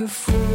que foi.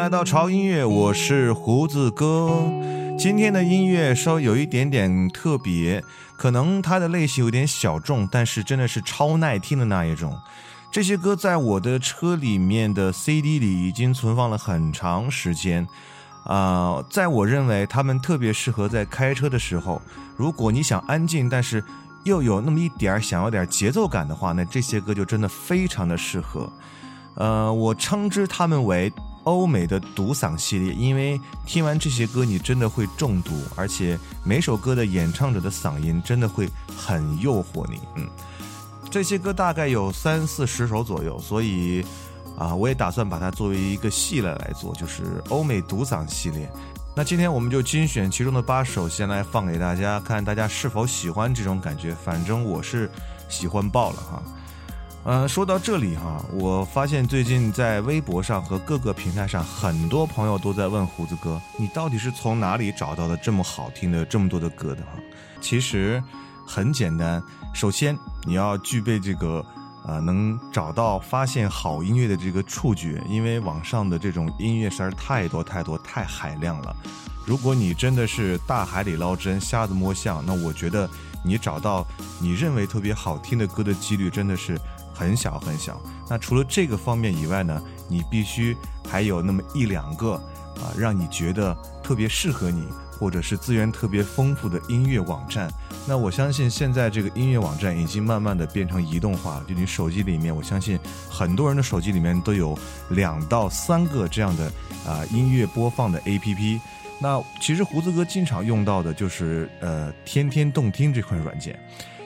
来到潮音乐，我是胡子哥。今天的音乐稍微有一点点特别，可能它的类型有点小众，但是真的是超耐听的那一种。这些歌在我的车里面的 CD 里已经存放了很长时间，啊、在我认为他们特别适合在开车的时候。如果你想安静，但是又有那么一点想要点节奏感的话，那这些歌就真的非常的适合。呃，我称之他们为欧美的独嗓系列，因为听完这些歌，你真的会中毒，而且每首歌的演唱者的嗓音真的会很诱惑你。嗯，这些歌大概有三四十首左右，所以啊，我也打算把它作为一个系列来做，就是欧美独嗓系列。那今天我们就精选其中的八首，先来放给大家，看大家是否喜欢这种感觉。反正我是喜欢爆了哈。呃，说到这里哈，我发现最近在微博上和各个平台上，很多朋友都在问胡子哥，你到底是从哪里找到的这么好听的这么多的歌的哈？其实很简单，首先你要具备这个呃能找到发现好音乐的这个触觉，因为网上的这种音乐实在太多太多太海量了。如果你真的是大海里捞针，瞎子摸象，那我觉得你找到你认为特别好听的歌的几率真的是很小很小。那除了这个方面以外呢，你必须还有那么一两个啊，让你觉得特别适合你，或者是资源特别丰富的音乐网站。那我相信现在这个音乐网站已经慢慢的变成移动化了，就你手机里面，我相信很多人的手机里面都有两到三个这样的啊、音乐播放的 APP。那其实胡子哥经常用到的就是呃天天动听这款软件。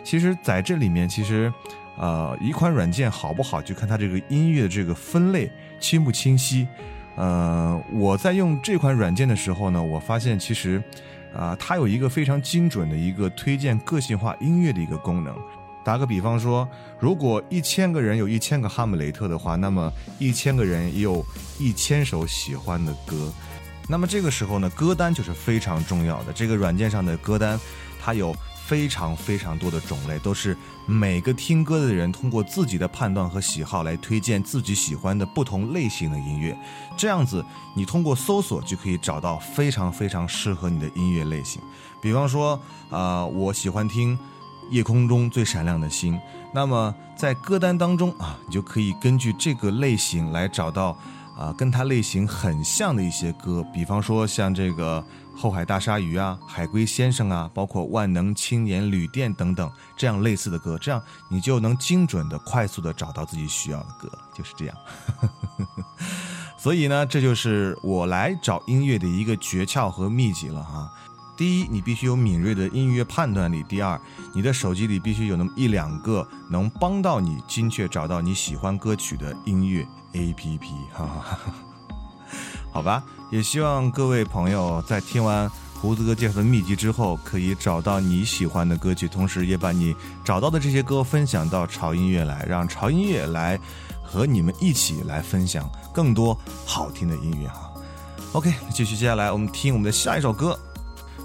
其实在这里面，其实呃一款软件好不好，就看它这个音乐的这个分类清不清晰。呃，我在用这款软件的时候呢，我发现其实啊、它有一个非常精准的一个推荐个性化音乐的一个功能。打个比方说，如果一千个人有一千个哈姆雷特的话，那么一千个人也有一千首喜欢的歌。那么这个时候呢，歌单就是非常重要的。这个软件上的歌单，它有非常非常多的种类，都是每个听歌的人通过自己的判断和喜好来推荐自己喜欢的不同类型的音乐。这样子，你通过搜索就可以找到非常非常适合你的音乐类型。比方说，啊、我喜欢听夜空中最闪亮的星。那么在歌单当中啊，你就可以根据这个类型来找到啊跟它类型很像的一些歌，比方说像这个后海大鲨鱼啊、海龟先生啊，包括万能青年旅店等等这样类似的歌，这样你就能精准的、快速的找到自己需要的歌，就是这样。所以呢，这就是我来找音乐的一个诀窍和秘籍了哈。第一，你必须有敏锐的音乐判断力；第二，你的手机里必须有那么一两个能帮到你精确找到你喜欢歌曲的音乐 APP。哈哈哈。好吧，也希望各位朋友在听完胡子哥介绍的秘籍之后，可以找到你喜欢的歌曲，同时也把你找到的这些歌分享到潮音乐来，让潮音乐来和你们一起来分享更多好听的音乐哈。OK，继续接下来我们听我们的下一首歌。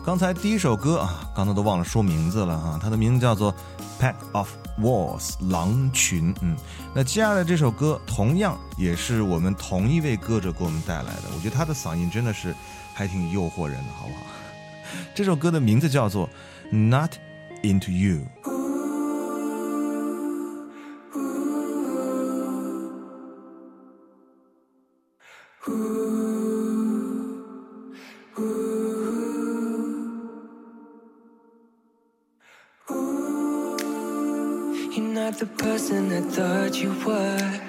刚才第一首歌啊，刚才都忘了说名字了哈，它的名字叫做《Pack of Wolves》狼群。嗯，那接下来这首歌同样也是我们同一位歌者给我们带来的，我觉得他的嗓音真的是还挺诱惑人的，好不好？这首歌的名字叫做《Not Into You》。You're not the person I thought you were.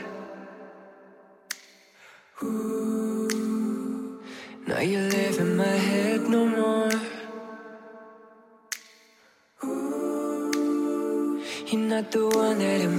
Ooh, now you live in my head no more. Ooh, you're not the one that I'm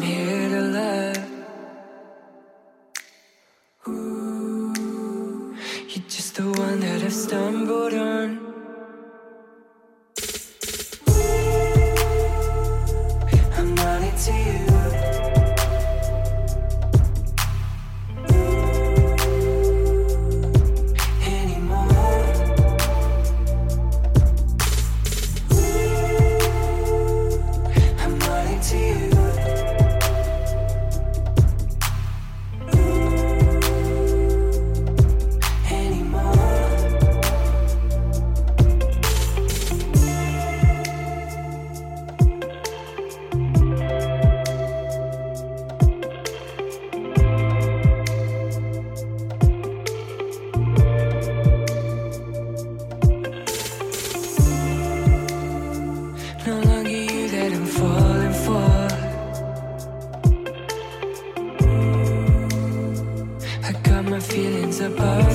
above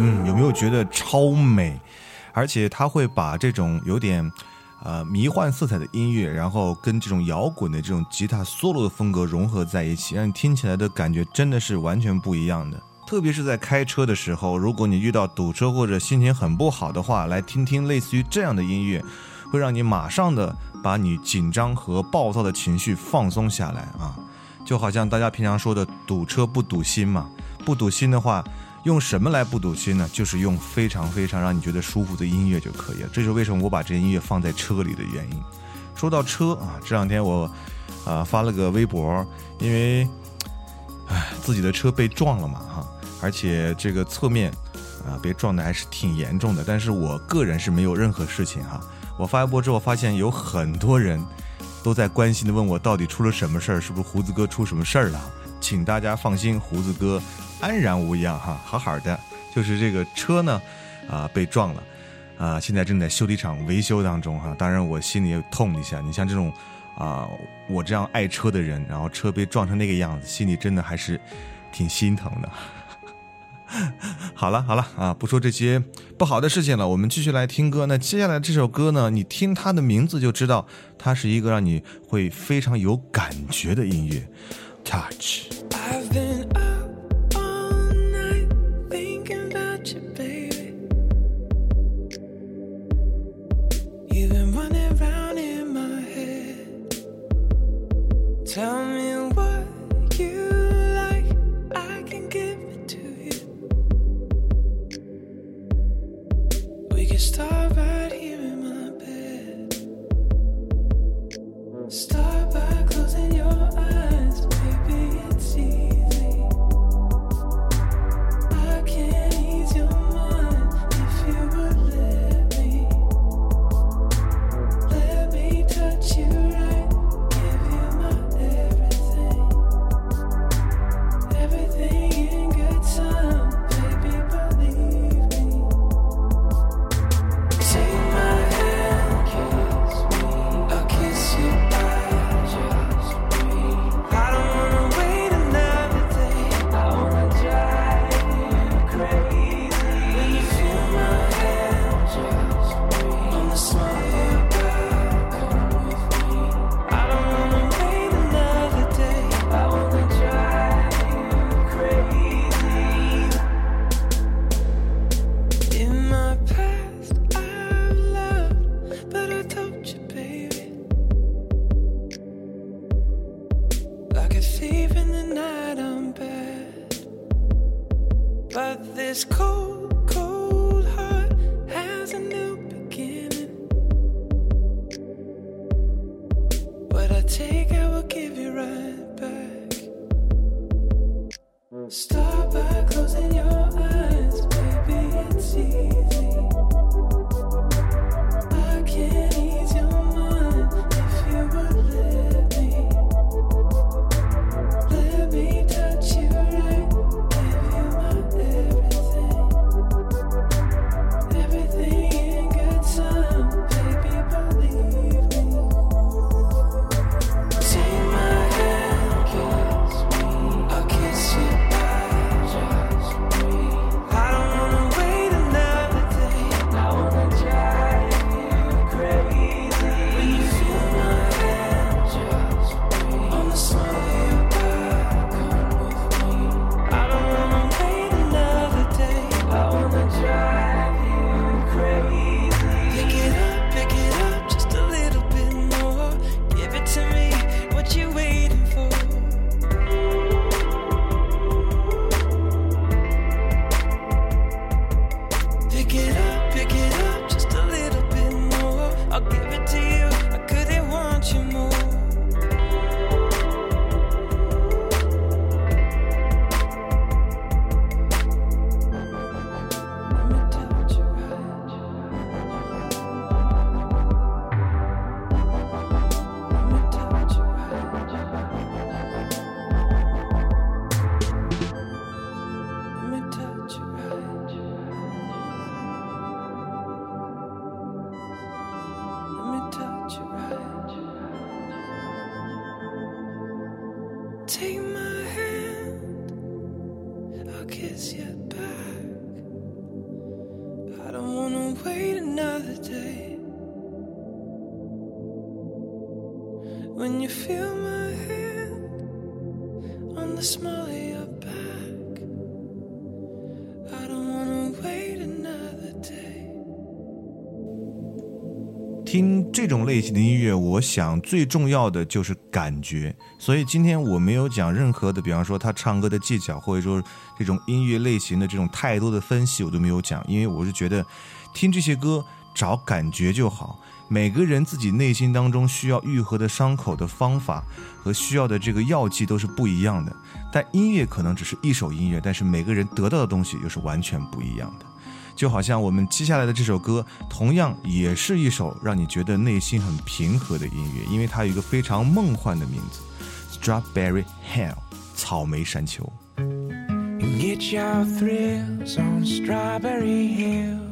嗯，有没有觉得超美？而且他会把这种有点呃迷幻色彩的音乐，然后跟这种摇滚的这种吉他 solo 的风格融合在一起，让你听起来的感觉真的是完全不一样的。特别是在开车的时候，如果你遇到堵车或者心情很不好的话，来听听类似于这样的音乐，会让你马上的把你紧张和暴躁的情绪放松下来啊。就好像大家平常说的“堵车不堵心”嘛，不堵心的话，用什么来不堵心呢？就是用非常非常让你觉得舒服的音乐就可以了。这是为什么我把这些音乐放在车里的原因。说到车啊，这两天我啊、发了个微博，因为唉自己的车被撞了嘛哈，而且这个侧面啊被撞的还是挺严重的，但是我个人是没有任何事情哈。我发微博之后发现有很多人都在关心的问我到底出了什么事儿，是不是胡子哥出什么事儿了？请大家放心，胡子哥安然无恙哈，好好的。就是这个车呢，啊、被撞了，啊、现在正在修理厂维修当中哈。当然我心里也痛一下，你像这种啊、我这样爱车的人，然后车被撞成那个样子，心里真的还是挺心疼的。好了好了啊，不说这些不好的事情了，我们继续来听歌。那接下来这首歌呢，你听它的名字就知道，它是一个让你会非常有感觉的音乐，Touch。I've been when you feel my hand on the small of your back. I don't wanna wait another day. 听这种类型的音乐，我想最重要的就是感觉。所以今天我没有讲任何的，比方说他唱歌的技巧，或者说这种音乐类型的这种太多的分析，我都没有讲，因为我是觉得听这些歌找感觉就好。每个人自己内心当中需要愈合的伤口的方法和需要的这个药剂都是不一样的。但音乐可能只是一首音乐，但是每个人得到的东西又是完全不一样的。就好像我们接下来的这首歌，同样也是一首让你觉得内心很平和的音乐，因为它有一个非常梦幻的名字，Strawberry Hill，草莓山丘。get your thrills on Strawberry Hill.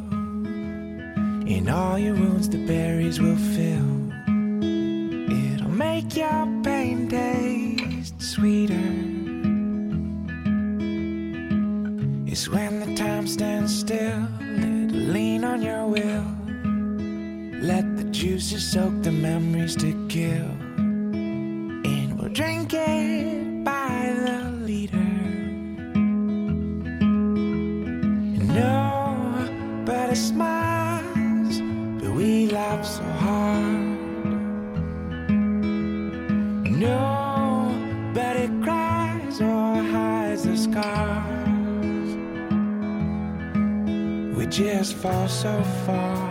In all your wounds, the berries will fill. It'll make your pain taste sweeter. It's when the time stands still, it'll lean on your will. Let the juices soak the memories to kill. And we'll drink it so far.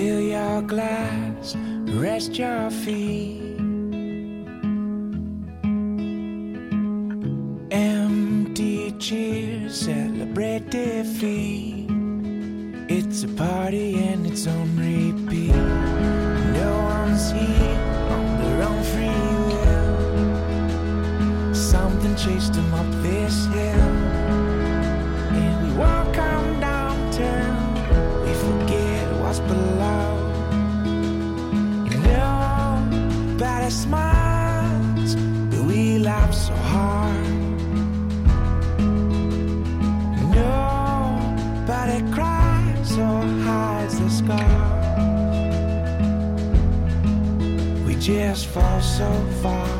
Fill your glass, rest your feet. Empty cheers celebrate defeat. It's a party and it's on repeat. No one's here on their own free will. Something chased them up this just fall so far.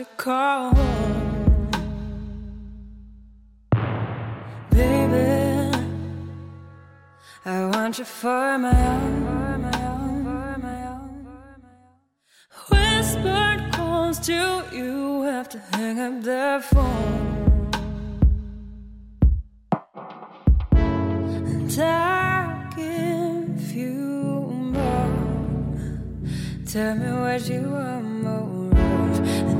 about call. Baby I want you for my own, for my own. Whispered calls to you have to hang up the phone. And I give you more. Tell me what you want more.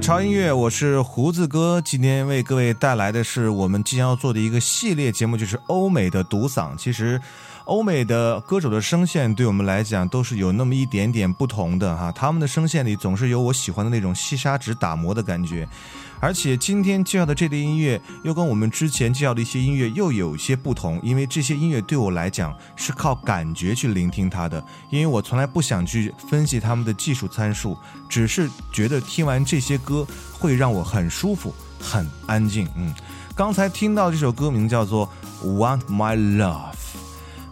超音乐我是胡子哥。今天为各位带来的是我们即将要做的一个系列节目就是欧美的独嗓。其实欧美的歌手的声线对我们来讲都是有那么一点点不同的哈，他们的声线里总是有我喜欢的那种细砂纸打磨的感觉。而且今天介绍的这类音乐又跟我们之前介绍的一些音乐又有些不同，因为这些音乐对我来讲是靠感觉去聆听它的，因为我从来不想去分析他们的技术参数，只是觉得听完这些歌会让我很舒服、很安静。嗯，刚才听到这首歌名叫做《Want My Love》。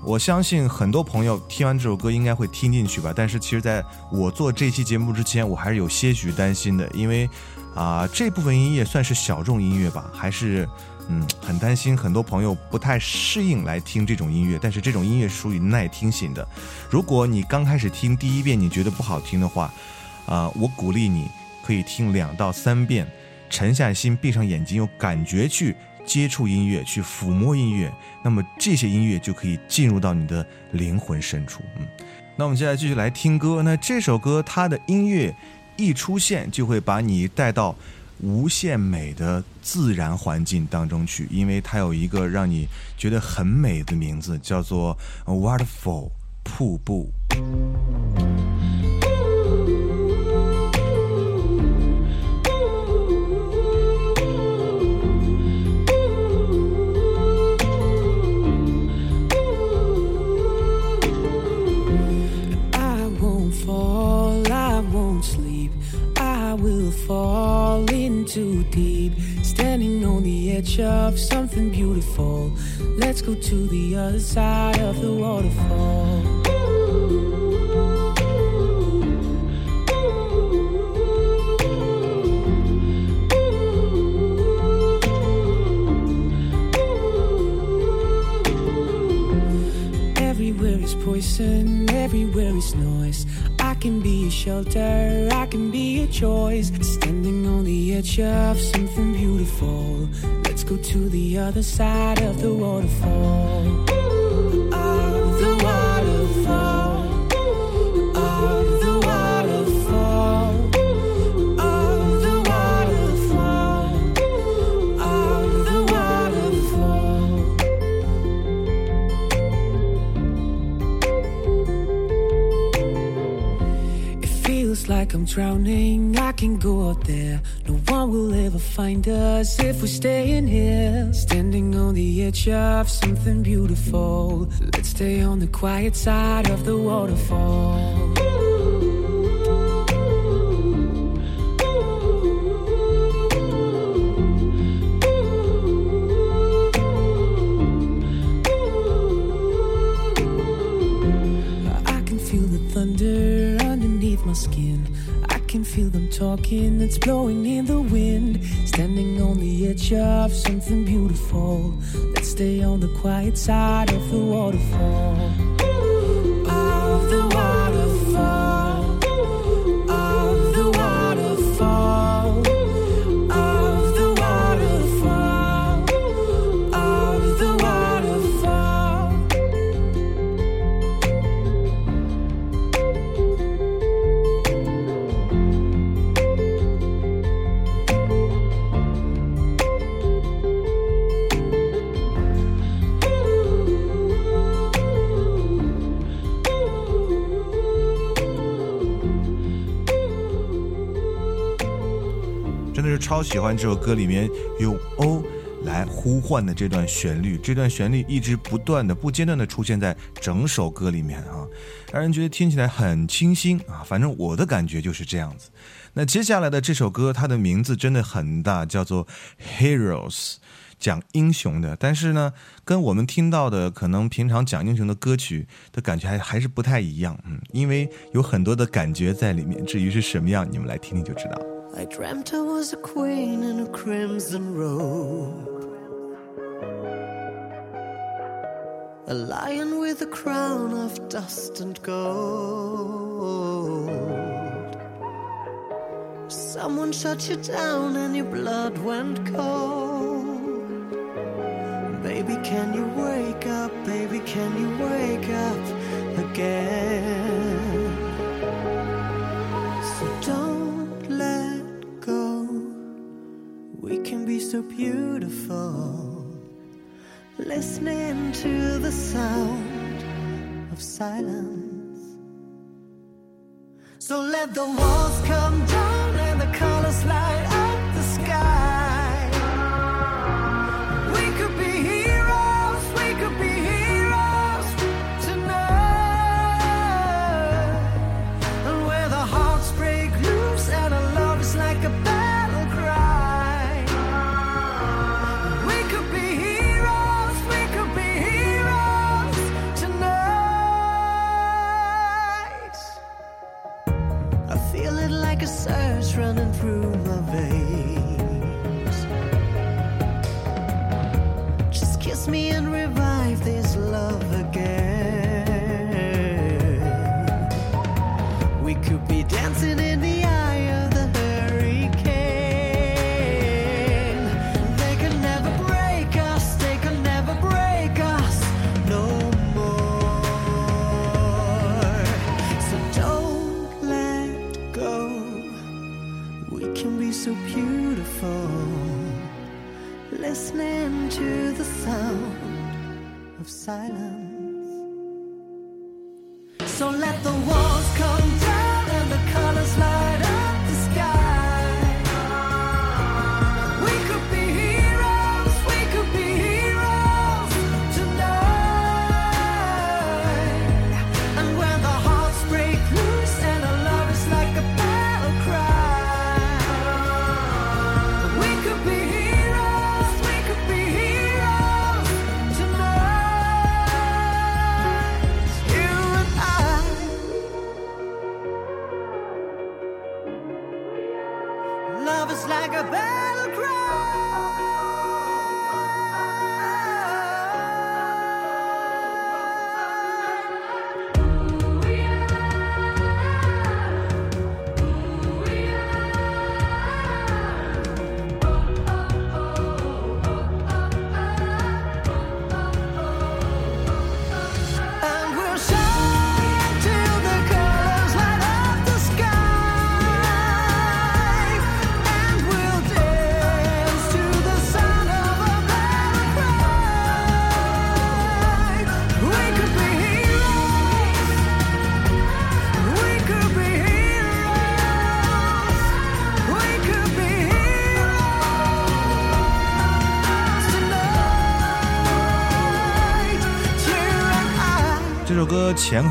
我相信很多朋友听完这首歌应该会听进去吧，但是其实在我做这期节目之前，我还是有些许担心的，因为啊、这部分音乐算是小众音乐吧，还是嗯很担心很多朋友不太适应来听这种音乐，但是这种音乐属于耐听型的，如果你刚开始听第一遍你觉得不好听的话，啊、我鼓励你可以听两到三遍，沉下心，闭上眼睛，用感觉去接触音乐，去抚摸音乐，那么这些音乐就可以进入到你的灵魂深处。嗯，那我们接下来继续来听歌。那这首歌它的音乐一出现，就会把你带到无限美的自然环境当中去，因为它有一个让你觉得很美的名字，叫做 Waterfall 瀑布。Will fall into deep. Standing on the edge of something beautiful. Let's go to the other side of the waterfall. Everywhere is poison, everywhere is noise. I can be a shelter, I can be a choice. Standing on the edge of something beautiful. Let's go to the other side of the waterfall. Like I'm drowning. I can go out there. No one will ever find us if we stay in here. Standing on the edge of something beautiful. Let's stay on the quiet side of the waterfall. It's blowing in the wind. Standing on the edge of something beautiful. Let's stay on the quiet side of the waterfall. 喜欢这首歌里面用 O 来呼唤的这段旋律，这段旋律一直不断的、不间断的出现在整首歌里面啊，让人觉得听起来很清新啊。反正我的感觉就是这样子。那接下来的这首歌，它的名字真的很大，叫做 Heroes。讲英雄的，但是呢，跟我们听到的可能平常讲英雄的歌曲的感觉还还是不太一样，嗯，因为有很多的感觉在里面。至于是什么样，你们来听听就知道。I dreamt I was a queen in a crimson robe. A lion with a crown of dust and gold. Someone shut you down and your blood went cold. Baby, can you wake up? Baby, can you wake up again? So beautiful. Listening to the sound of silence. So let the walls come down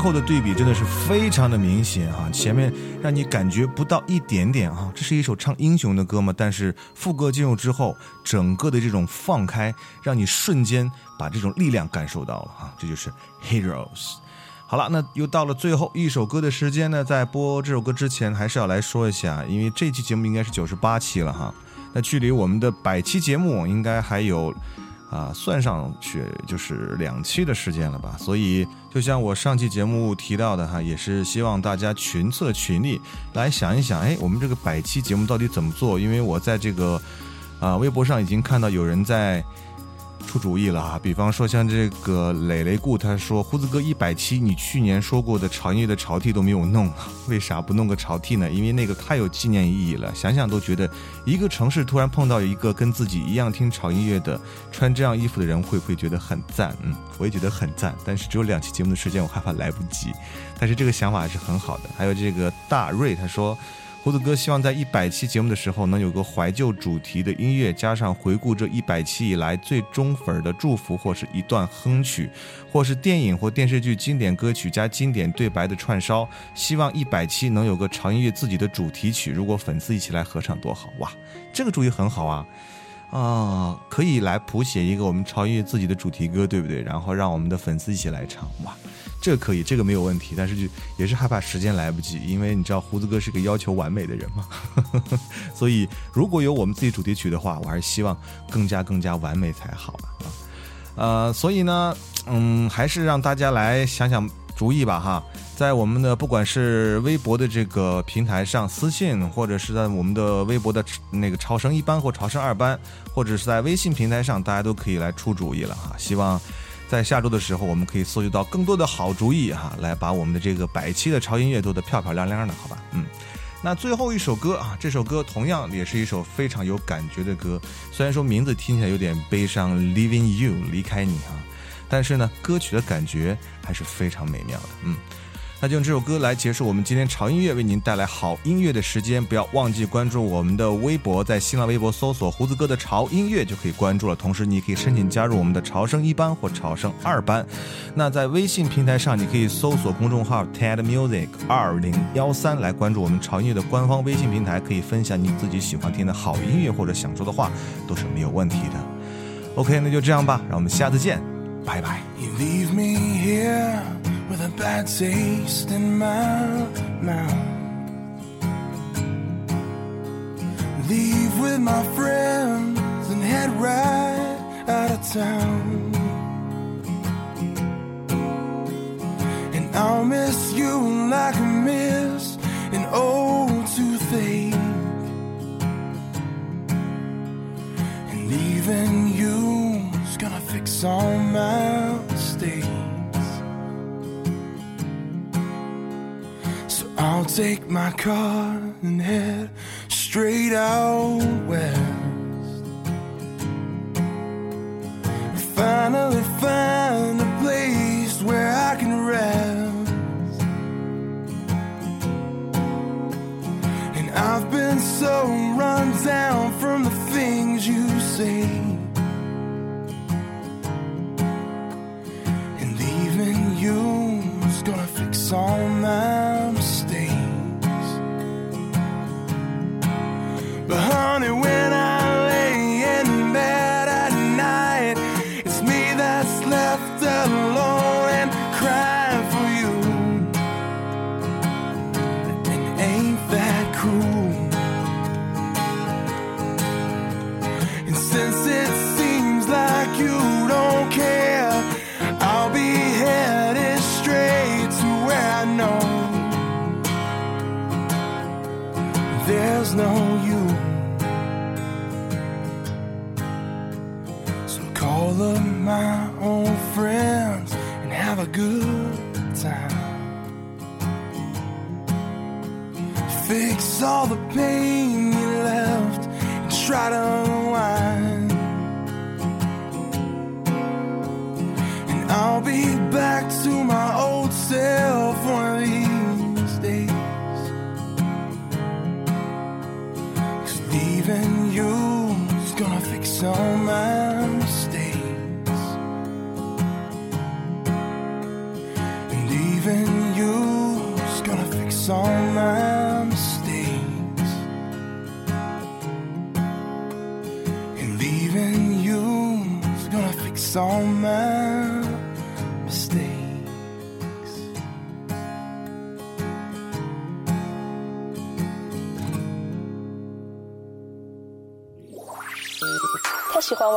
后的对比真的是非常的明显哈、前面让你感觉不到一点点啊，这是一首唱英雄的歌嘛，但是副歌进入之后，整个的这种放开，让你瞬间把这种力量感受到了哈、这就是 Heroes。好了，那又到了最后一首歌的时间呢，在播这首歌之前，还是要来说一下，因为这期节目应该是九十八期了哈，那距离我们的百期节目应该还有啊，算上去就是两期的时间了吧。所以，就像我上期节目提到的哈，也是希望大家群策群力来想一想，哎，我们这个百期节目到底怎么做？因为我在这个啊微博上已经看到有人在。出主意了啊！比方说像这个磊磊顾，他说胡子哥一百期，你去年说过的潮音乐的潮 T 都没有弄，为啥不弄个潮 T 呢？因为那个太有纪念意义了，想想都觉得一个城市突然碰到一个跟自己一样听潮音乐的，穿这样衣服的人，会不会觉得很赞？嗯，我也觉得很赞，但是只有两期节目的时间，我害怕来不及。但是这个想法还是很好的。还有这个大瑞，他说。胡子哥希望在一百期节目的时候能有个怀旧主题的音乐，加上回顾这一百期以来最忠粉的祝福，或是一段哼曲，或是电影或电视剧经典歌曲加经典对白的串烧。希望一百期能有个潮音乐自己的主题曲，如果粉丝一起来合唱多好哇！这个主意很好啊。啊，可以来谱写一个我们潮音乐自己的主题歌，对不对？然后让我们的粉丝一起来唱，哇，这个可以，这个没有问题。但是就也是害怕时间来不及，因为你知道胡子哥是个要求完美的人嘛，所以如果有我们自己主题曲的话，我还是希望更加更加完美才好啊。呃，所以呢，嗯，还是让大家来想想主意吧哈。在我们的不管是微博的这个平台上私信，或者是在我们的微博的那个超生一班或超生二班，或者是在微信平台上，大家都可以来出主意了哈。希望在下周的时候，我们可以搜集到更多的好主意哈，来把我们的这个百期的潮音乐做得漂漂亮亮的，好吧？嗯。那最后一首歌啊，这首歌同样也是一首非常有感觉的歌，虽然说名字听起来有点悲伤，《Leaving You》离开你啊，但是呢，歌曲的感觉还是非常美妙的。嗯。那就用这首歌来结束我们今天潮音乐为您带来好音乐的时间。不要忘记关注我们的微博，在新浪微博搜索“胡子哥的潮音乐”就可以关注了。同时，你可以申请加入我们的潮声一班或潮声二班。那在微信平台上，你可以搜索公众号 TED Music 二零幺三来关注我们潮音乐的官方微信平台，可以分享你自己喜欢听的好音乐或者想说的话，都是没有问题的。OK，那就这样吧，让我们下次见，拜拜。You leave me here with a bad taste in my mouth. Leave with my friends and head right out of town. And I'll miss you like I miss an old toothache. And leaving you's gonna fix all my mistakes. I'll take my car and head straight out west.